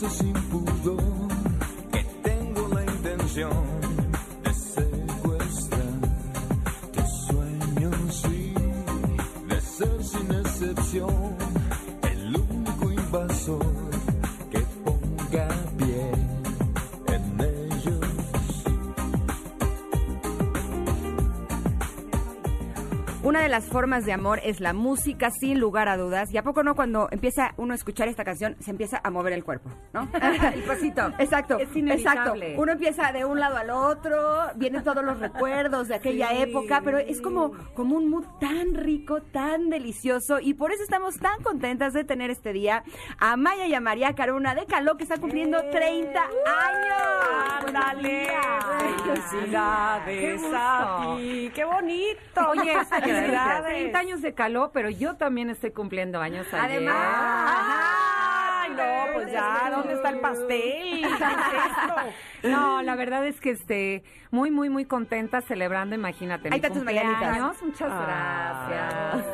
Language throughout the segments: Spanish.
是幸福。Las formas de amor es la música, sin lugar a dudas. ¿Y a poco no cuando empieza uno a escuchar esta canción, se empieza a mover el cuerpo, ¿no? el pasito. Exacto, exacto. Uno empieza de un lado al otro, vienen todos los recuerdos de aquella época, pero es como, como un mood tan rico, tan delicioso, y por eso estamos tan contentas de tener este día a Maya y a María Caruna de Caló, que están cumpliendo 30 años. ¡Ándale! ¡Felicidades a ti! ¡Qué bonito! Oye, felicidades 30 años de calor, pero yo también estoy cumpliendo años Además. Ay, no, pues ya, ¿dónde está el pastel? no, la verdad es que esté muy, muy, muy contenta celebrando, imagínate. Ahí está tus Muchas gracias.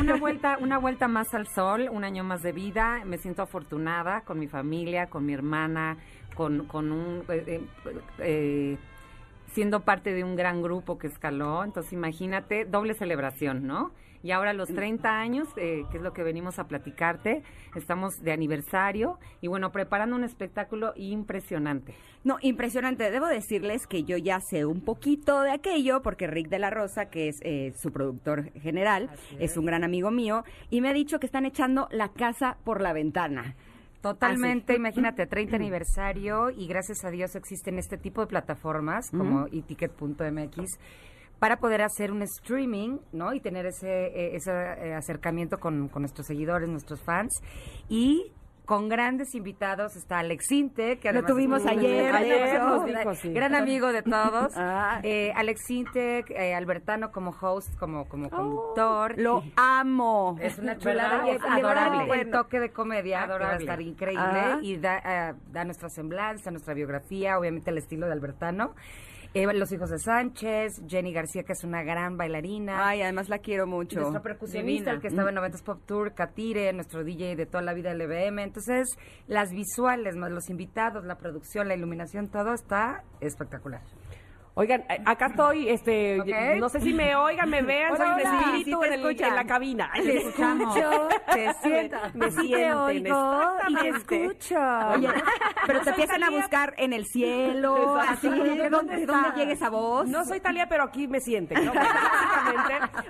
una, vuelta, una vuelta más al sol, un año más de vida. Me siento afortunada con mi familia, con mi hermana, con, con un... Eh, eh, eh siendo parte de un gran grupo que escaló. Entonces, imagínate, doble celebración, ¿no? Y ahora los 30 años, eh, que es lo que venimos a platicarte, estamos de aniversario y bueno, preparando un espectáculo impresionante. No, impresionante. Debo decirles que yo ya sé un poquito de aquello porque Rick de la Rosa, que es eh, su productor general, es un gran amigo mío y me ha dicho que están echando la casa por la ventana. Totalmente, imagínate, 30 aniversario y gracias a Dios existen este tipo de plataformas como eticket.mx para poder hacer un streaming, ¿no? Y tener ese, eh, ese eh, acercamiento con, con, nuestros seguidores, nuestros fans. Y con grandes invitados. Está Alex Inte, que lo tuvimos ayer, gran amigo de todos. Ah. eh, Alex Inte, eh, Albertano como host, como, como oh, conductor. Lo amo. Es una chulada y es adorable. El toque de comedia adorable. va a estar increíble ah. y da, uh, da nuestra semblanza, nuestra biografía, obviamente el estilo de Albertano. Los Hijos de Sánchez, Jenny García, que es una gran bailarina. Ay, además la quiero mucho. Nuestro percusionista, el que estaba en 90s Pop Tour, Katire, nuestro DJ de toda la vida del EBM. Entonces, las visuales, más los invitados, la producción, la iluminación, todo está espectacular. Oigan, eh, acá estoy, este, no sé si me oigan, me vean, soy un espíritu en, en, la cabina. Te escucho, te siento, me siento, y te escucho. pero te empiezan a buscar en el cielo, así, ¿de dónde, dónde llega esa voz? No soy Talía, pero aquí me sienten, ¿no?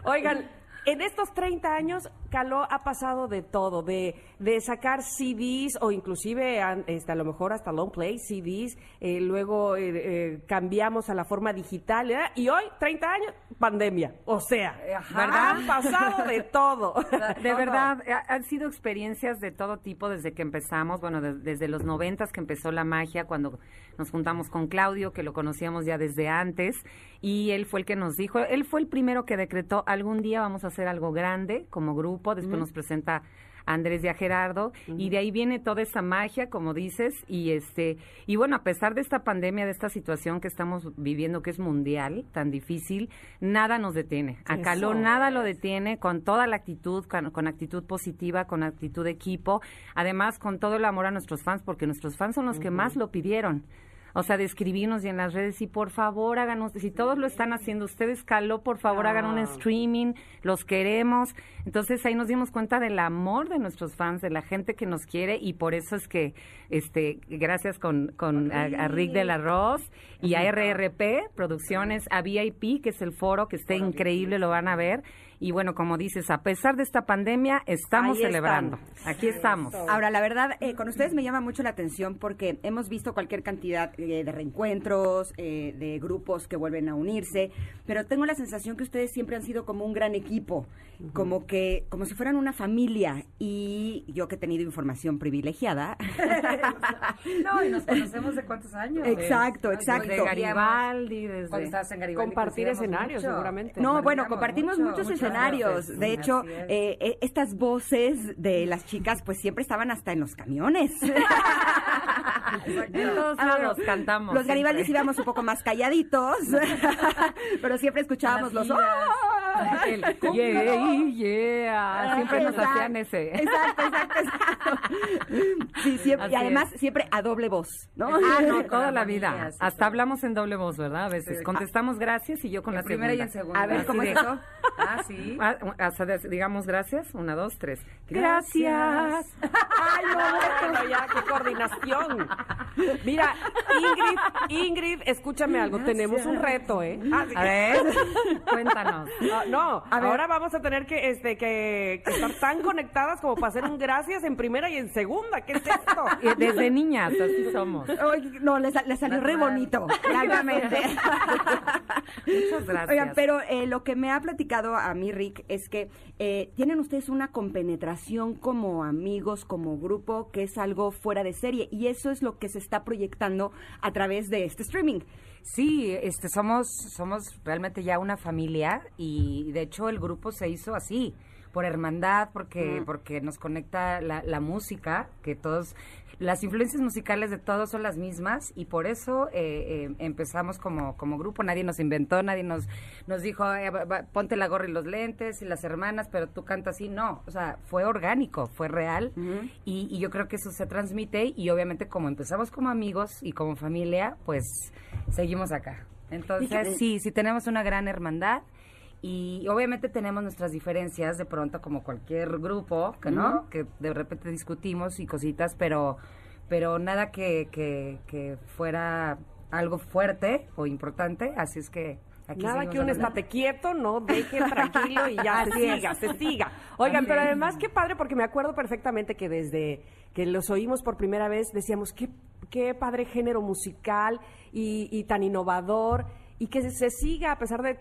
Oigan, en estos 30 años, Caló ha pasado de todo, de, de sacar CDs o inclusive este, a lo mejor hasta long play, CDs, eh, luego eh, eh, cambiamos a la forma digital y hoy, 30 años, pandemia. O sea, ¿verdad? Han pasado de todo. De verdad, han sido experiencias de todo tipo desde que empezamos, bueno, desde los noventas que empezó la magia, cuando nos juntamos con Claudio, que lo conocíamos ya desde antes, y él fue el que nos dijo, él fue el primero que decretó, algún día vamos a hacer algo grande como grupo, después nos presenta Andrés y a Gerardo y de ahí viene toda esa magia como dices y este y bueno a pesar de esta pandemia de esta situación que estamos viviendo que es mundial tan difícil nada nos detiene. A Caló nada lo detiene con toda la actitud con, actitud positiva con actitud de equipo además con todo el amor a nuestros fans porque nuestros fans son los que más lo pidieron o sea, de escribirnos y en las redes y por favor háganos, si todos lo están haciendo, ustedes caló, por favor hagan un streaming, los queremos. Entonces ahí nos dimos cuenta del amor de nuestros fans, de la gente que nos quiere y por eso es que, este, gracias con, con a, Rick del Arroz y a RRP Producciones, a VIP, que es el foro que está increíble, lo van a ver y bueno, como dices, a pesar de esta pandemia, estamos celebrando. Aquí estamos. Ahora, la verdad, eh, con ustedes me llama mucho la atención porque hemos visto cualquier cantidad eh, de reencuentros, eh, de grupos que vuelven a unirse, pero tengo la sensación que ustedes siempre han sido como un gran equipo, como que, como si fueran una familia. Y yo que he tenido información privilegiada. no, y nos conocemos de cuántos años. Exacto, exacto. De Garibaldi, desde... Cuando estabas en Garibaldi. Compartir escenarios, seguramente. No, bueno, compartimimos muchos escenarios. De hecho, eh, estas voces de las chicas, pues siempre estaban hasta en los camiones. todos lados cantamos. Los Garibaldis íbamos un poco más calladitos, pero siempre escuchábamos los... El, yeah, yeah. Siempre nos hacían ese. Exacto, exacto, exacto. Sí, siempre, y además siempre a doble voz, ¿no? Ah, no, toda la vida. Hasta hablamos en doble voz, ¿verdad? A veces. Contestamos gracias y yo con la, primera y en segunda. A ver, ¿cómo es eso? Ah, sí. Ah, hasta digamos gracias. Una, dos, tres. Gracias. Ay, no, bueno, ya, qué coordinación. Mira, Ingrid, Ingrid, escúchame algo. Tenemos un reto, ¿eh? Ah, a ver, cuéntanos. No, ahora vamos a tener que, este, que, estar tan conectadas como para hacer un gracias en primera y en segunda. ¿Qué es esto? Desde niñas, así somos. no, le, salió re bonito, claramente. Muchas gracias. Oigan, pero eh, lo que me ha platicado a mí, Rick, es que eh, tienen ustedes una compenetración como amigos, como grupo, que es algo fuera de serie. Y eso es lo que se está proyectando a través de este streaming. Sí, este, somos, somos realmente ya una familia y de hecho el grupo se hizo así por hermandad, porque, porque nos conecta la, la, música, que todos, las influencias musicales de todos son las mismas y por eso eh, eh, empezamos como, como grupo. Nadie nos inventó, nadie nos, nos dijo, ponte la gorra y los lentes y las hermanas, pero tú cantas así. No, o sea, fue orgánico, fue real y, y yo creo que eso se transmite y obviamente como empezamos como amigos y como familia, pues seguimos acá. Entonces, sí, sí tenemos una gran hermandad y obviamente tenemos nuestras diferencias de pronto como cualquier grupo, que no, que de repente discutimos y cositas, pero pero nada que, que, fuera algo fuerte o importante, así es que Aquí Nada que un estate quieto, no deje tranquilo y ya se siga, se siga. Oigan, pero además qué padre, porque me acuerdo perfectamente que desde que los oímos por primera vez decíamos, qué, qué padre género musical y, y tan innovador y que se siga a pesar de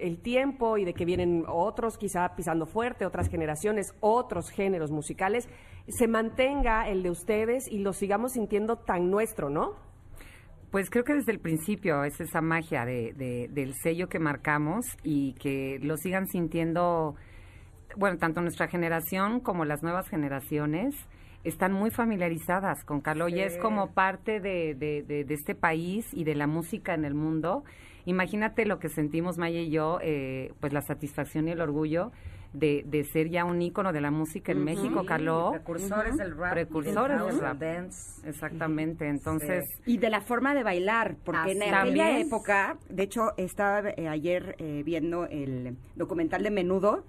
el tiempo y de que vienen otros quizá pisando fuerte, otras generaciones, otros géneros musicales, se mantenga el de ustedes y lo sigamos sintiendo tan nuestro, ¿no? Pues creo que desde el principio es esa magia de, del sello que marcamos y que lo sigan sintiendo, bueno, tanto nuestra generación como las nuevas generaciones están muy familiarizadas con Carlos y es como parte de, de, este país y de la música en el mundo Imagínate lo que sentimos Maya y yo, eh, pues la satisfacción y el orgullo de, de, ser ya un ícono de la música en México, Carlos. Precursores del rap. Precursores del rap. Dance. Exactamente, entonces... Y de la forma de bailar, porque en aquella época, de hecho, estaba eh, ayer eh, viendo el documental de Menudo,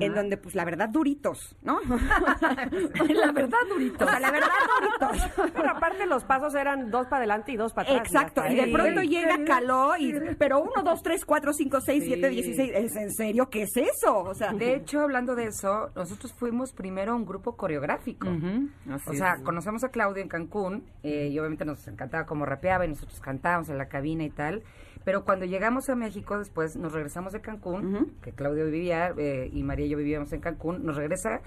en donde, pues, la verdad, duritos, ¿no? la verdad, duritos. O sea, la verdad, duritos. Pero aparte los pasos eran dos para adelante y dos para atrás. Exacto, y de pronto llega Caló, y, pero uno, dos, tres, cuatro, cinco, seis, siete, dieciséis, ¿es en serio? ¿Qué es eso? O sea... De hecho, hablando de eso, nosotros fuimos primero un grupo coreográfico. o sea, conocemos a Claudio en Cancún, eh, y obviamente nos encantaba cómo rapeaba, y nosotros cantábamos en la cabina y tal, pero cuando llegamos a México, después nos regresamos de Cancún, que Claudio vivía eh, y María y yo vivíamos en Cancún, nos regresa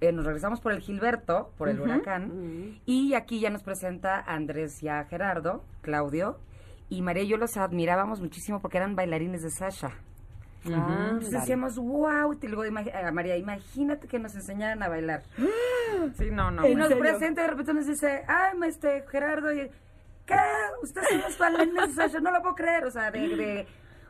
eh, nos regresamos por el Gilberto, por el huracán, y aquí ya nos presenta Andrés y a Gerardo, Claudio, y María y yo los admirábamos muchísimo porque eran bailarines de Sasha. Entonces decíamos, wow, y luego a María, imagínate que nos enseñaran a bailar. sí, no, no. Y nos presenta y de repente nos dice, ay, este Gerardo, y ¿qué? Ustedes son los de no lo puedo creer, o sea, de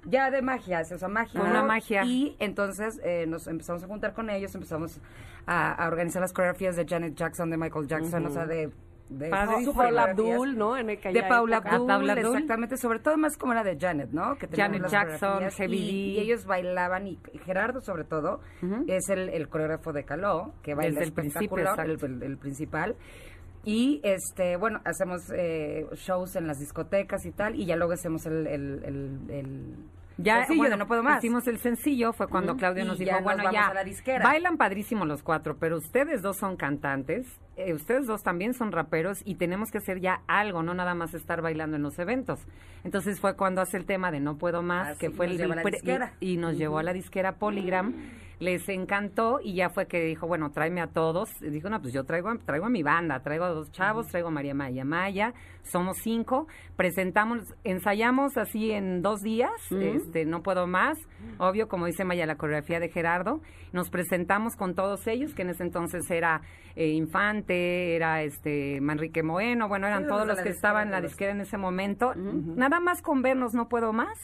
ya de magia, o sea, magia. Una magia. Y entonces eh, nos empezamos a juntar con ellos, empezamos a, organizar las coreografías de Janet Jackson, de Michael Jackson, o sea, de de Paula Abdul, ¿no? En de Paula Abdul, exactamente, sobre todo más como era de Janet, ¿no? Que Janet Jackson, Heavy y, ellos bailaban y Gerardo sobre todo es el, coreógrafo de Caló, que baila el espectacular, el, el, principal. Y este, bueno, hacemos eh, shows en las discotecas y tal, y ya luego hacemos el, el, Ya, Sencillo, bueno, no puedo más. Hicimos el sencillo, fue cuando Claudio Y nos dijo, bueno, ya, a la disquera. bailan padrísimo los cuatro, pero ustedes dos son cantantes, eh, ustedes dos también son raperos y tenemos que hacer ya algo, no nada más estar bailando en los eventos. Entonces fue cuando hace el tema de No Puedo Más, Así que fue el disquera. y nos llevó a la disquera Polygram. Les encantó y ya fue que dijo, bueno, tráeme a todos. Y dijo, no, pues yo traigo, a- traigo a mi banda, traigo a dos chavos, traigo a María Maya Maya, somos cinco, presentamos, ensayamos así en dos días, este, no puedo más, obvio, como dice Maya, la coreografía de Gerardo, nos presentamos con todos ellos, que en ese entonces era eh, Infante, era este Manrique Moeno, bueno, eran Sí, todos los que estaban en la disquera en ese momento, nada más con vernos no puedo más.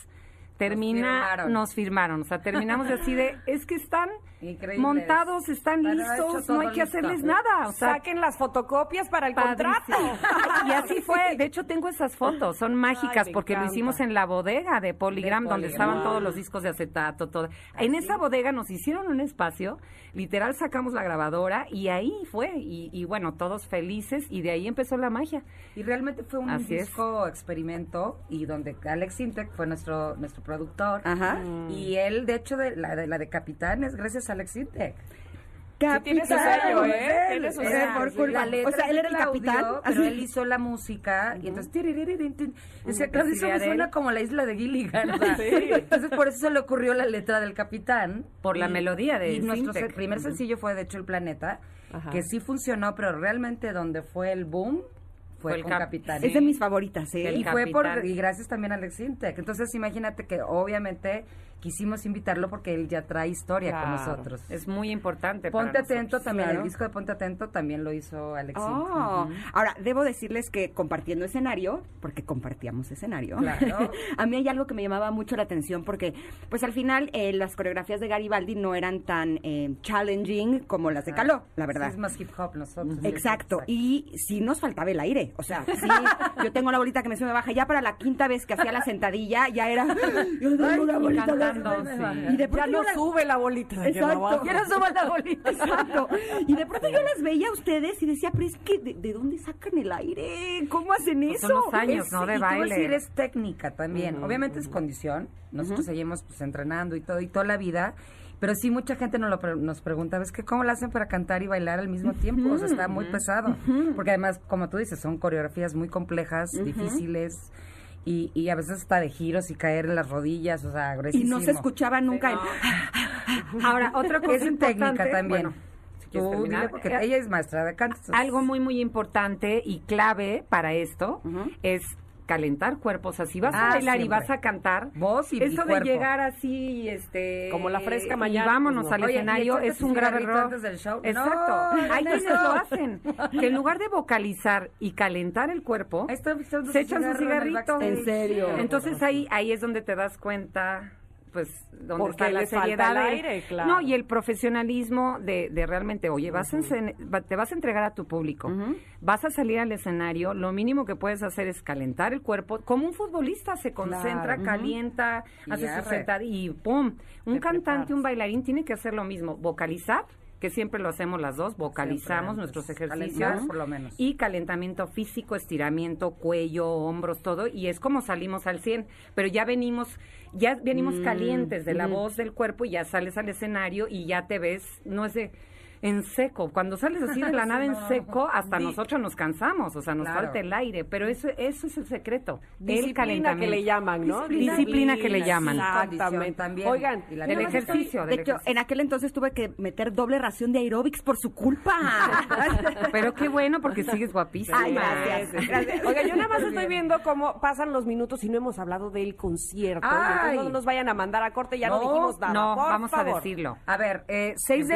Termina, firmaron. nos firmaron, o sea, terminamos así de, es que están Increíbles. montados, están listos, no hay que listo. hacerles nada, o sea, Saquen las fotocopias para el contrato. y así fue, de hecho tengo esas fotos, son mágicas porque lo hicimos en la bodega de Polygram, De donde estaban todos los discos de acetato, todo. En esa bodega nos hicieron un espacio, literal sacamos la grabadora y ahí fue, y, y bueno, todos felices y de ahí empezó la magia. Y realmente fue un Así es. disco experimento y donde Alex Intec fue nuestro nuestro productor. Ajá. Y él, de hecho, de la de, la de Capitán es gracias a Alex Intec. Sí tiene su sello, ¿eh? Tiene su O sello. sea, por culpa. la letra O sea, él era el Claudio, capitán, pero él hizo la música y entonces tiririririn, decía, Ujú, Claudio, que eso me suena él. como la isla de Gilligan. o sea, Sí. Entonces por eso se le ocurrió la letra del capitán. Por la melodía de Y nuestro primer sencillo fue de hecho El Planeta, Ajá. que sí funcionó, pero realmente donde fue el boom fue, Fue el con cap- Capitán. Es de mis favoritas, ¿eh? El Y fue por, y gracias también a Alex Intec. Entonces imagínate que obviamente quisimos invitarlo porque él ya trae historia con nosotros. Es muy importante. para Ponte atento nosotros. también, claro. el disco de Ponte Atento también lo hizo Alex Oh, Intec. ahora debo decirles que compartiendo escenario, porque compartíamos escenario, Claro. a mí hay algo que me llamaba mucho la atención porque, pues al final eh, las coreografías de Garibaldi no eran tan eh, challenging como las de Caló, la verdad. Sí, es más hip hop nosotros. Exacto, y sí nos faltaba el aire, o sea, sí, yo tengo la bolita que me sube me baja, ya para la quinta vez que hacía la sentadilla, ya era, yo tengo una bolita cantando, de- sí. y de Ya pronto no yo la- sube la bolita. Exacto. Ya no la bolita. Exacto. Y de pronto yo las veía a ustedes y decía, pero es que, ¿de, de dónde sacan el aire? ¿Cómo hacen Pues eso? son los años, Es- ¿no? De y baile. decir, es técnica también. Obviamente es condición. Nosotros seguimos pues entrenando y todo y toda la vida. Pero sí, mucha gente nos, lo pre- nos pregunta, ¿ves que cómo lo hacen para cantar y bailar al mismo tiempo? O sea, está muy pesado. Porque además, como tú dices, son coreografías muy complejas, difíciles. Y, y a veces hasta de giros y caer en las rodillas, o sea, Y gruesísimo. no se escuchaba nunca el... Ahora, otra cosa Es en técnica importante, también. bueno, si Tú dile, porque Eh, ella es maestra de canto. Algo muy, muy importante y clave para esto es calentar cuerpos. O sea, si vas a Ah, bailar y vas a cantar, Voz y- y eso de llegar así, este... Como la fresca y mañana, vámonos pues, no. al Oye, ¿y escenario, es un grave error. antes del show? Exacto. No, Hay no, quienes no. lo hacen. Que en lugar de vocalizar y calentar el cuerpo, se echan su en cigarrito. ¿En serio? Entonces ahí, ahí es donde te das cuenta pues donde Porque está la seriedad el del- aire, claro. no y el profesionalismo de, de realmente oye vas te vas a entregar a tu público vas a salir al escenario lo mínimo que puedes hacer es calentar el cuerpo como un futbolista se concentra Claro. calienta hace su sentada y pum un Te cantante preparas. un bailarín tiene que hacer lo mismo vocalizar que siempre lo hacemos las dos, vocalizamos nuestros ejercicios calentar, por lo menos. y calentamiento físico, estiramiento, cuello, hombros, todo, y es como salimos al 100, pero ya venimos, ya venimos Mm, calientes de la voz del cuerpo y ya sales al escenario y ya te ves, no es de en seco, cuando sales así de la nada en seco, hasta Di- nosotros nos cansamos, o sea, nos Claro. falta el aire, pero eso, eso es el secreto, el Disciplina que calentamiento. le llaman, ¿no? Disciplina que le llaman. Exactamente. También. Oigan, Y la El ejercicio, De del hecho, ejercicio. en aquel entonces tuve que meter doble ración de aeróbics por su culpa. Pero qué bueno porque sigues guapísima. Ay, gracias. gracias. Oiga, yo nada más estoy viendo cómo pasan los minutos y no hemos hablado del concierto. Ay. No nos vayan a mandar a corte, ya no, No, dijimos nada. No, por vamos a decirlo. A ver, eh, 6 de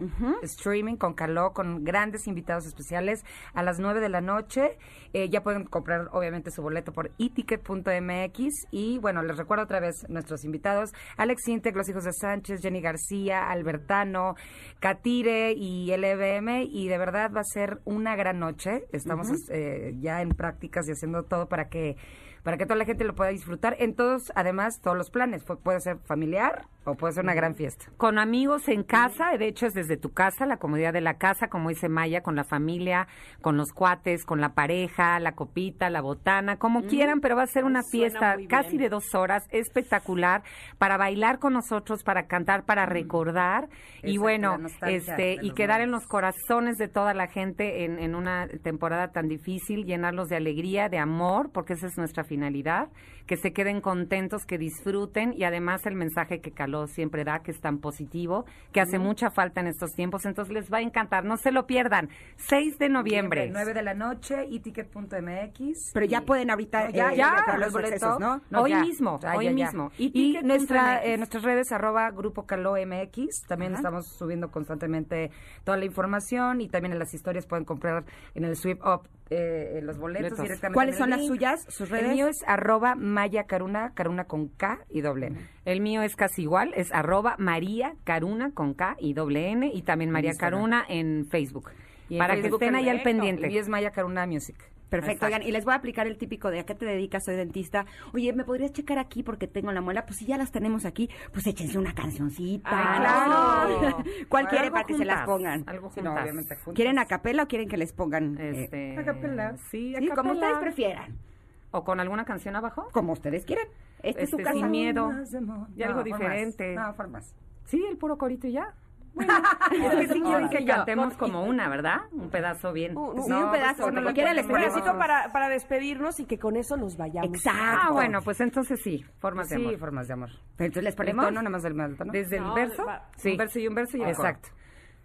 Empieza streaming con Caló, con grandes invitados especiales a las 9 de la noche. Eh, ya pueden comprar, obviamente, su boleto por eticket.mx. Y bueno, les recuerdo otra vez nuestros invitados: Alex Intec, los hijos de Sánchez, Jenny García, Albertano, Catire y LBM. Y de verdad va a ser una gran noche. Estamos eh, ya en prácticas y haciendo todo para que para que toda la gente lo pueda disfrutar en todos, además, todos los planes. Puede ser familiar, O puede ser una gran fiesta. Con amigos en casa, de hecho es desde tu casa, la comodidad de la casa, como dice Maya, con la familia, con los cuates, con la pareja, la copita, la botana, como quieran, pero va a ser una fiesta casi de dos horas, espectacular, para bailar con nosotros, para cantar, para recordar y bueno, este y quedar en los corazones de toda la gente en, en una temporada tan difícil, llenarlos de alegría, de amor, porque esa es nuestra finalidad, que se queden contentos, que disfruten y además el mensaje que Caló siempre da, que es tan positivo, que hace mucha falta en estos tiempos, entonces les va a encantar, no se lo pierdan, 6 de noviembre. 9 de la noche y ticket.mx. Pero ya Y- pueden ahorita No, ya, eh, ya, comprar los boletos, accesos, ¿no? Hoy ya. mismo, Ah, hoy ya, ya. mismo. Y, Y nuestra, eh, nuestras redes, arroba Grupo Caló MX, también estamos subiendo constantemente toda la información y también en las historias pueden comprar en el Sweep Up eh, los boletos directamente. ¿Cuáles son las suyas, sus redes? El mío es arroba Maya Caruna, Caruna con K y doble N. El mío es casi igual, es arroba María Caruna con K y doble N y también María. Caruna en Facebook. Y para que estén ahí al pendiente. mío es Maya Caruna Music. Perfecto, oigan, y les voy a aplicar el típico de a qué te dedicas, soy dentista. Oye, ¿me podrías checar aquí porque tengo la muela? Pues si ya las tenemos aquí, pues échense una cancioncita. Ay, claro. ¿Cuál quiere para que se las pongan? Algo Sí, no, obviamente juntas. ¿Quieren a capela o quieren que les pongan? eh, Este, A capela. Sí, a sí, como ustedes prefieran. ¿O con alguna canción abajo? Como ustedes quieran. Esta es su Este, casa. sin miedo. Y algo formas. diferente. No, formas. Sí, el puro corito y ya. Bueno, es que sí quieren que cantemos como una, ¿verdad? Un pedazo bien. Un- Sí, un- un pedazo. pues, lo quiera les Un pedacito para, para despedirnos y que con eso nos vayamos. Exacto. Ah, bueno, pues entonces sí, formas de Sí, amor. formas de amor. Pero entonces les ¿El ponemos. tono, nada más del? Desde el No, verso, va- sí. Un verso y un verso y el coro. Exacto.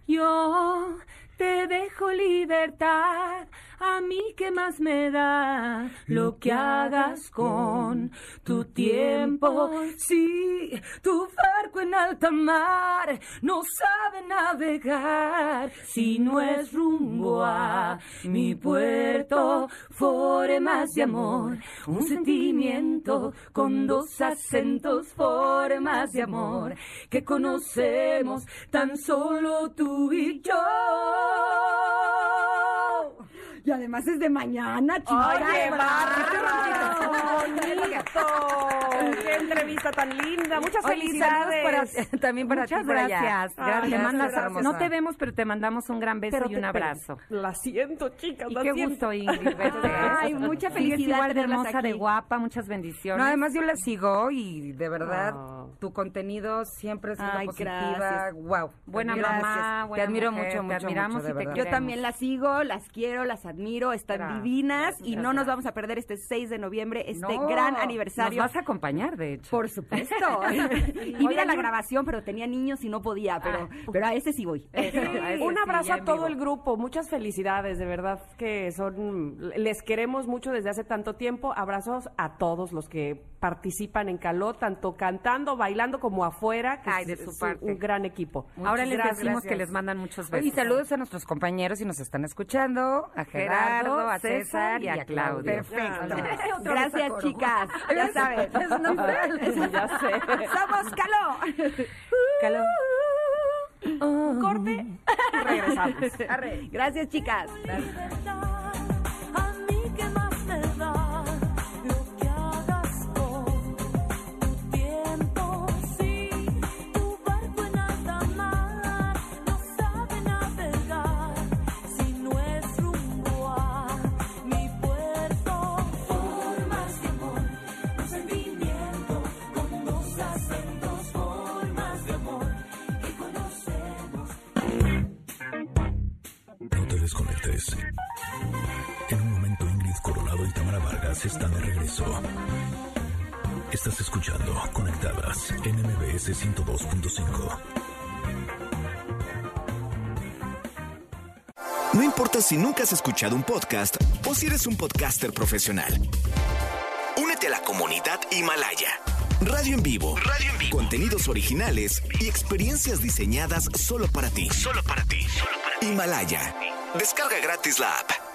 Yo te dejo libertad, a mí que más me da lo que hagas con tu tiempo. Sí, tu barco en alta mar no sabe navegar si no es rumbo a mi puerto. Formas de amor, un sentimiento con dos acentos, formas de amor que conocemos tan solo tú y yo. Y además es de mañana, chicos. ¡Oye, bonito! ¡Qué entrevista tan linda! Muchas Oye, felicidades. para- también para Muchas ti allá. gracias. Ay, gracias. gracias, mandas- hermosa. no te vemos, pero te mandamos un gran beso Pero y te- un abrazo. La siento, chicas. Y la qué siento. gusto, Ingrid. Ay, mucha felicidad igual de hermosa, de aquí. guapa, muchas bendiciones. No, además yo la sigo y de verdad Ah. tu contenido siempre es Ay, positiva. gracias. Wow. Buena Gracias. mamá, Te buena admiro mujer, mucho, te mucho, admiramos mucho, de y te. Yo también las sigo, las quiero, las admiro, están Gracias, divinas y no nos vamos a perder este 6 de noviembre, este No, gran aniversario. Nos vas a acompañar, de hecho. Por supuesto. Iba a ir a la grabación, pero tenía niños y no podía, pero, pero a ese sí voy. Eso, a ese Un abrazo a todo el grupo, muchas felicidades, de verdad que son, les queremos mucho desde hace tanto tiempo. Abrazos a todos los que participan en Caló, tanto cantando, bailando como afuera, que Ay, es, de su es parte. un gran equipo. Ahora les gracias. decimos que les mandan muchos besos. Y saludos a nuestros compañeros si nos están escuchando, a Gerardo, a César y a Claudio. Perfecto. Otra vez a Gracias, chicas. Ya saben. ya sé. Somos Caló. Caló. Corte y regresamos. Gracias, chicas. A te desconectes. En un momento Ingrid Coronado y Tamara Vargas están de regreso. Estás escuchando Conectadas en MBS 102.5. No importa si nunca has escuchado un podcast o si eres un podcaster profesional. Únete a la comunidad Himalaya. Radio en vivo. Radio en vivo. Contenidos originales y experiencias diseñadas solo para ti. Solo para ti. Himalaya. Descarga gratis la app.